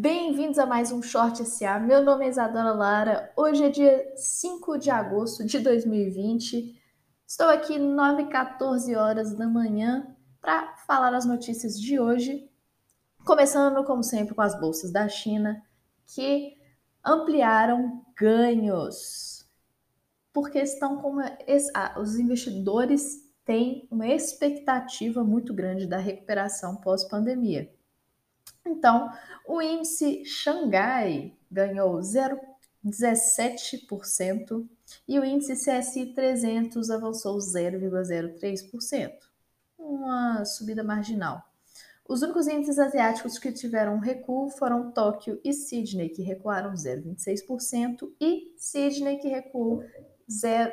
Bem-vindos a mais um Short SA. Meu nome é Isadora Lara. Hoje é dia 5 de agosto de 2020. Estou aqui 9 h 14 horas da manhã para falar as notícias de hoje. Começando, como sempre, com as bolsas da China, que ampliaram ganhos. Porque estão com uma, ah, os investidores têm uma expectativa muito grande da recuperação pós-pandemia. Então, o índice Xangai ganhou 0,17% e o índice CSI 300 avançou 0,03%, uma subida marginal. Os únicos índices asiáticos que tiveram recuo foram Tóquio e Sydney, que recuaram 0,26%, e Sydney, que recuou 0,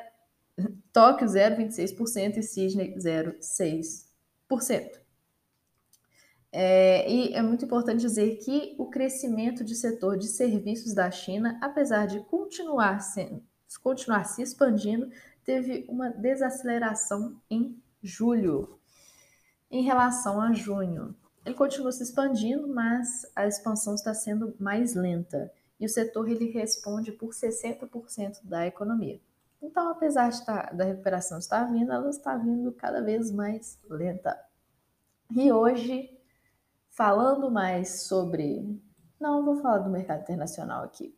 Tóquio 0,26% e Sydney 0,6%. É, e é muito importante dizer que o crescimento de setor de serviços da China, apesar de continuar, sendo, continuar se expandindo, teve uma desaceleração em julho em relação a junho. Ele continua se expandindo, mas a expansão está sendo mais lenta e o setor ele responde por 60% da economia. Então, apesar de tá, da recuperação estar vindo, ela está vindo cada vez mais lenta. E hoje falando mais sobre. Não, vou falar do mercado internacional aqui.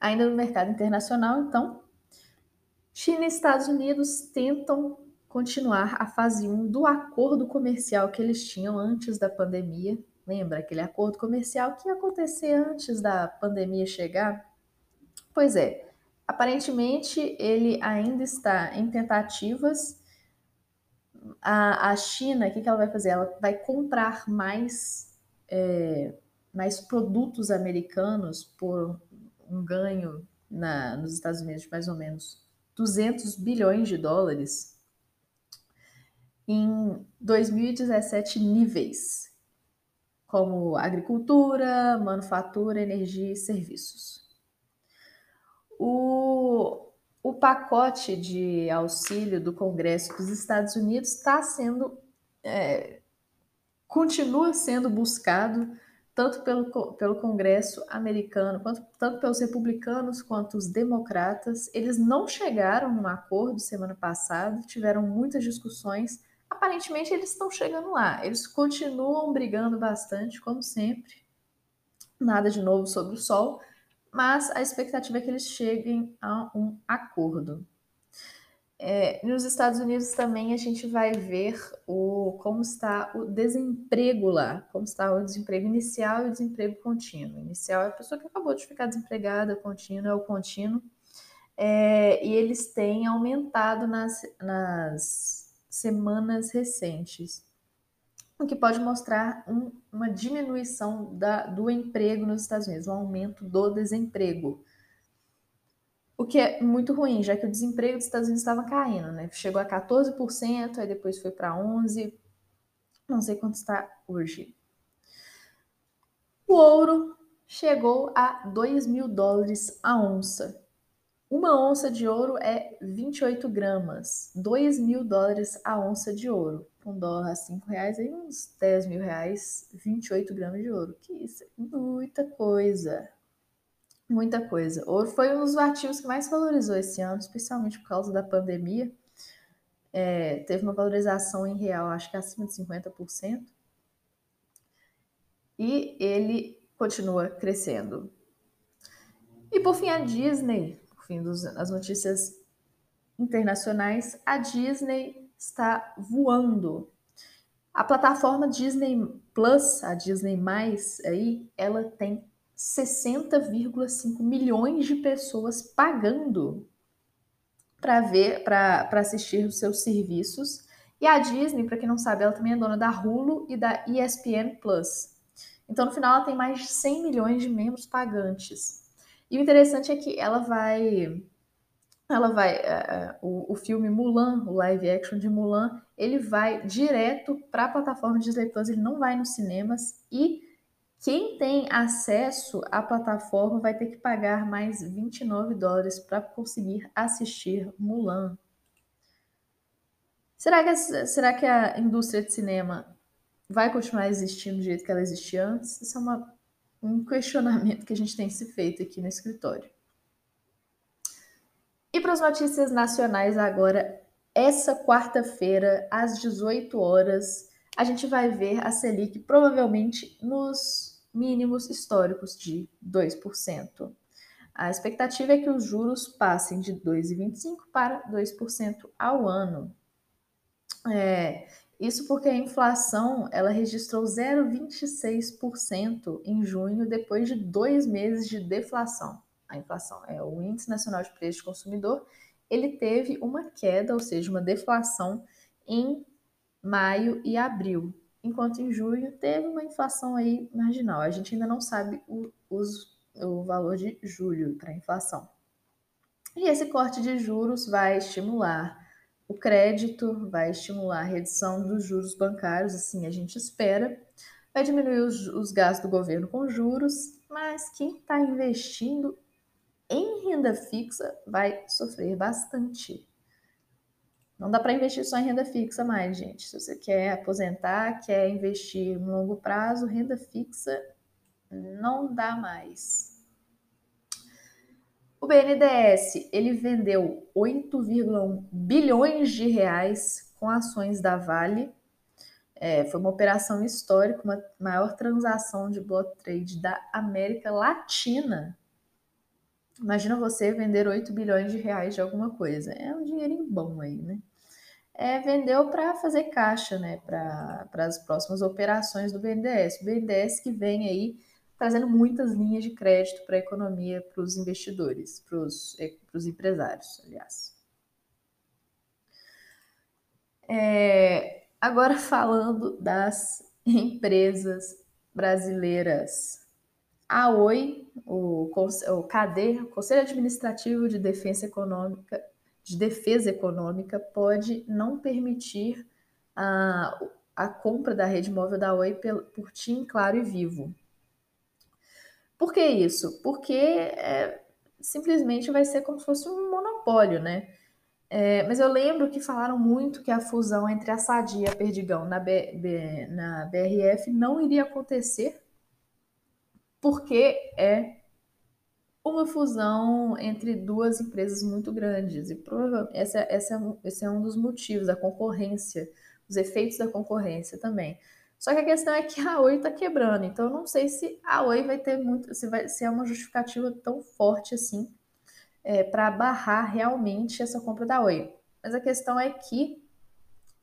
Ainda no mercado internacional, então, China e Estados Unidos tentam continuar a fase 1 do acordo comercial que eles tinham antes da pandemia. Lembra aquele acordo comercial que ia acontecer antes da pandemia chegar? Pois é, aparentemente ele ainda está em tentativas a, a China, o que, que ela vai fazer? Ela vai comprar mais, é, mais produtos americanos por um ganho na, nos Estados Unidos de mais ou menos 200 bilhões de dólares em 2017 níveis, como agricultura, manufatura, energia e serviços. O, pacote de auxílio do Congresso dos Estados Unidos está sendo, é, continua sendo buscado tanto pelo, pelo Congresso americano, quanto, tanto pelos republicanos quanto os democratas. Eles não chegaram num acordo semana passada, tiveram muitas discussões. Aparentemente, eles estão chegando lá. Eles continuam brigando bastante, como sempre. Nada de novo sobre o sol mas a expectativa é que eles cheguem a um acordo. É, nos Estados Unidos também a gente vai ver o, como está o desemprego lá, como está o desemprego inicial e o desemprego contínuo. Inicial é a pessoa que acabou de ficar desempregada, contínuo é o contínuo. É, e eles têm aumentado nas, nas semanas recentes o que pode mostrar um, uma diminuição da, do emprego nos Estados Unidos, um aumento do desemprego. O que é muito ruim, já que o desemprego dos Estados Unidos estava caindo, né? Chegou a 14%, aí depois foi para 11%, não sei quanto está hoje. O ouro chegou a 2 mil dólares a onça. Uma onça de ouro é 28 gramas, 2 mil dólares a onça de ouro com dólar a 5 reais, aí uns 10 mil reais, 28 gramas de ouro. Que isso muita coisa. Muita coisa. Ouro foi um dos ativos que mais valorizou esse ano, especialmente por causa da pandemia. É, teve uma valorização em real, acho que acima de 50%. E ele continua crescendo. E por fim, a Disney, por fim das notícias internacionais, a Disney está voando. A plataforma Disney Plus, a Disney Mais, aí, ela tem 60,5 milhões de pessoas pagando para ver, para assistir os seus serviços. E a Disney, para quem não sabe, ela também é dona da Hulu e da ESPN Plus. Então, no final, ela tem mais de 100 milhões de membros pagantes. E o interessante é que ela vai ela vai uh, o, o filme Mulan, o live action de Mulan, ele vai direto para a plataforma Disney Plus, ele não vai nos cinemas e quem tem acesso à plataforma vai ter que pagar mais 29 dólares para conseguir assistir Mulan. Será que, será que a indústria de cinema vai continuar existindo do jeito que ela existia antes? Essa é uma um questionamento que a gente tem se feito aqui no escritório. E para as notícias nacionais agora, essa quarta-feira, às 18 horas, a gente vai ver a Selic provavelmente nos mínimos históricos de 2%. A expectativa é que os juros passem de 2,25% para 2% ao ano. É, isso porque a inflação ela registrou 0,26% em junho, depois de dois meses de deflação a inflação, é o Índice Nacional de Preços do Consumidor, ele teve uma queda, ou seja, uma deflação em maio e abril, enquanto em junho teve uma inflação aí marginal. A gente ainda não sabe o, os, o valor de julho para a inflação. E esse corte de juros vai estimular o crédito, vai estimular a redução dos juros bancários, assim a gente espera, vai diminuir os, os gastos do governo com juros, mas quem está investindo em renda fixa vai sofrer bastante. Não dá para investir só em renda fixa mais, gente. Se você quer aposentar, quer investir no longo prazo, renda fixa não dá mais. O BNDES, ele vendeu 8,1 bilhões de reais com ações da Vale. É, foi uma operação histórica, uma maior transação de block trade da América Latina Imagina você vender 8 bilhões de reais de alguma coisa. É um dinheirinho bom aí, né? É, vendeu para fazer caixa, né? Para as próximas operações do BNDES. O BNDES que vem aí trazendo muitas linhas de crédito para a economia, para os investidores, para os é, empresários, aliás. É, agora falando das empresas brasileiras. A Oi, o, o o Conselho Administrativo de Defesa Econômica, de Defesa Econômica, pode não permitir a, a compra da rede móvel da Oi por, por TIM, Claro e Vivo. Por que isso? Porque é, simplesmente vai ser como se fosse um monopólio, né? É, mas eu lembro que falaram muito que a fusão entre a Sadia e a Perdigão na, B, B, na BRF não iria acontecer porque é uma fusão entre duas empresas muito grandes. E provavelmente essa, essa é esse é um dos motivos, a concorrência, os efeitos da concorrência também. Só que a questão é que a Oi está quebrando, então eu não sei se a Oi vai ter muito, se vai se é uma justificativa tão forte assim é, para barrar realmente essa compra da Oi. Mas a questão é que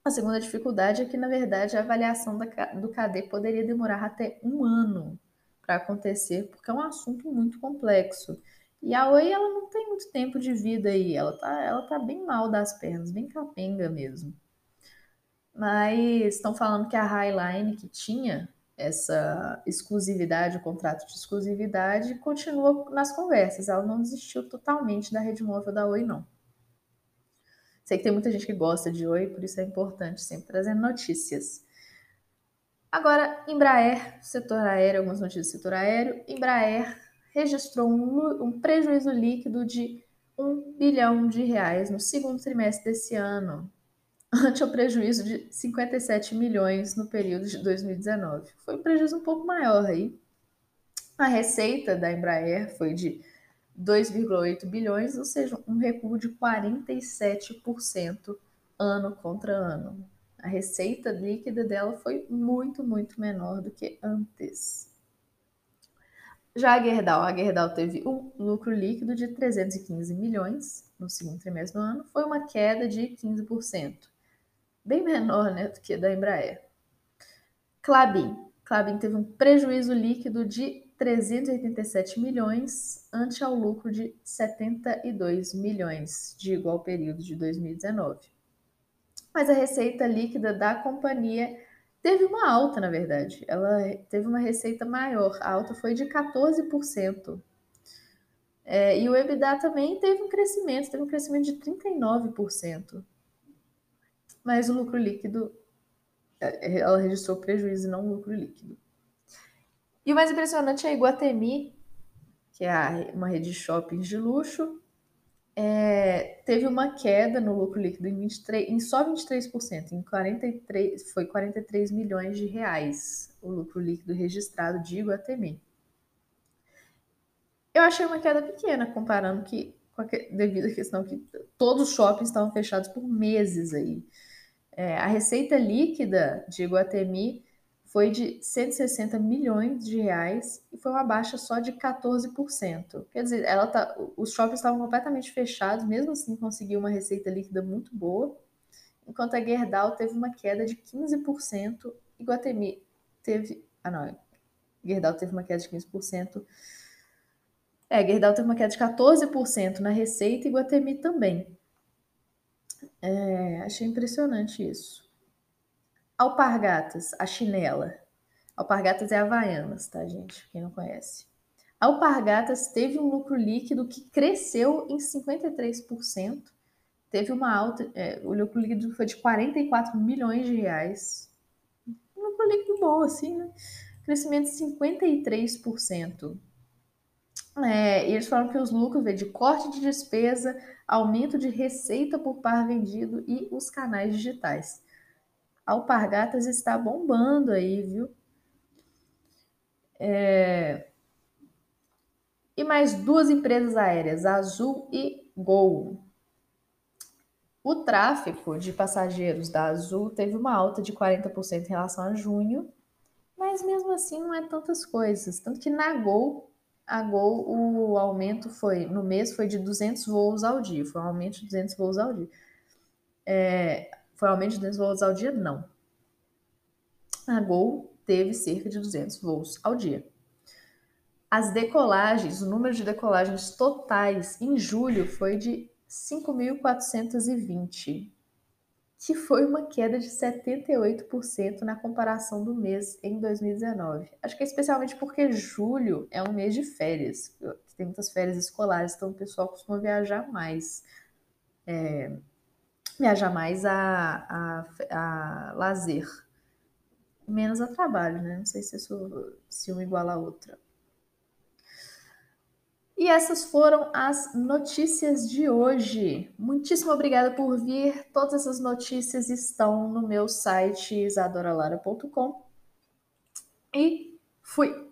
a segunda dificuldade é que, na verdade, a avaliação da, do KD poderia demorar até um ano para acontecer, porque é um assunto muito complexo. E a Oi, ela não tem muito tempo de vida aí, ela tá, ela tá bem mal das pernas, bem capenga mesmo. Mas estão falando que a Highline, que tinha essa exclusividade, o contrato de exclusividade, continua nas conversas. Ela não desistiu totalmente da rede móvel da Oi, não. Sei que tem muita gente que gosta de Oi, por isso é importante sempre trazer notícias. Agora, Embraer, setor aéreo, algumas notícias do setor aéreo. Embraer registrou um, um prejuízo líquido de 1 bilhão de reais no segundo trimestre desse ano, ante o prejuízo de 57 milhões no período de 2019. Foi um prejuízo um pouco maior aí. A receita da Embraer foi de 2,8 bilhões, ou seja, um recuo de 47% ano contra ano a receita líquida dela foi muito, muito menor do que antes. Já a Gerdau, a Gerdau teve um lucro líquido de 315 milhões no segundo trimestre do ano, foi uma queda de 15%, bem menor né, do que a da Embraer. Clabin, Clabin teve um prejuízo líquido de 387 milhões ante ao lucro de 72 milhões de igual período de 2019 mas a receita líquida da companhia teve uma alta, na verdade. Ela teve uma receita maior, a alta foi de 14%. É, e o EBITDA também teve um crescimento, teve um crescimento de 39%. Mas o lucro líquido, é, ela registrou prejuízo e não lucro líquido. E o mais impressionante é a Iguatemi, que é uma rede de shoppings de luxo, é, teve uma queda no lucro líquido em, 23, em só 23%, em 43, foi 43 milhões de reais o lucro líquido registrado de Iguatemi. Eu achei uma queda pequena, comparando que, devido à questão que todos os shoppings estavam fechados por meses aí. É, a receita líquida de Iguatemi foi de 160 milhões de reais e foi uma baixa só de 14%. Quer dizer, ela tá, os shoppings estavam completamente fechados, mesmo assim conseguiu uma receita líquida muito boa, enquanto a Gerdau teve uma queda de 15%, e Guatemi teve, ah não, Gerdau teve uma queda de 15%. É, Gerdau teve uma queda de 14% na receita e Guatemi também. É, achei impressionante isso. Alpargatas, a chinela. Alpargatas é Havaianas, tá, gente? Quem não conhece. Alpargatas teve um lucro líquido que cresceu em 53%. Teve uma alta, é, o lucro líquido foi de 44 milhões de reais. Um lucro líquido bom, assim, né? Crescimento de 53%. É, e eles falaram que os lucros vêm de corte de despesa, aumento de receita por par vendido e os canais digitais. Alpargatas está bombando aí, viu? É... E mais duas empresas aéreas, Azul e Gol. O tráfego de passageiros da Azul teve uma alta de 40% em relação a junho, mas mesmo assim não é tantas coisas. Tanto que na Gol, a Gol, o aumento foi, no mês foi de 200 voos ao dia, foi um aumento de 200 voos ao dia. É, foi um aumento de 200 voos ao dia? Não. A Gol teve cerca de 200 voos ao dia. As decolagens, o número de decolagens totais em julho foi de 5.420, que foi uma queda de 78% na comparação do mês em 2019. Acho que é especialmente porque julho é um mês de férias, tem muitas férias escolares, então o pessoal costuma viajar mais. É, viajar mais a, a, a lazer. Menos a trabalho, né? Não sei se, isso, se uma iguala a outra. E essas foram as notícias de hoje. Muitíssimo obrigada por vir. Todas essas notícias estão no meu site isadoralara.com. E fui!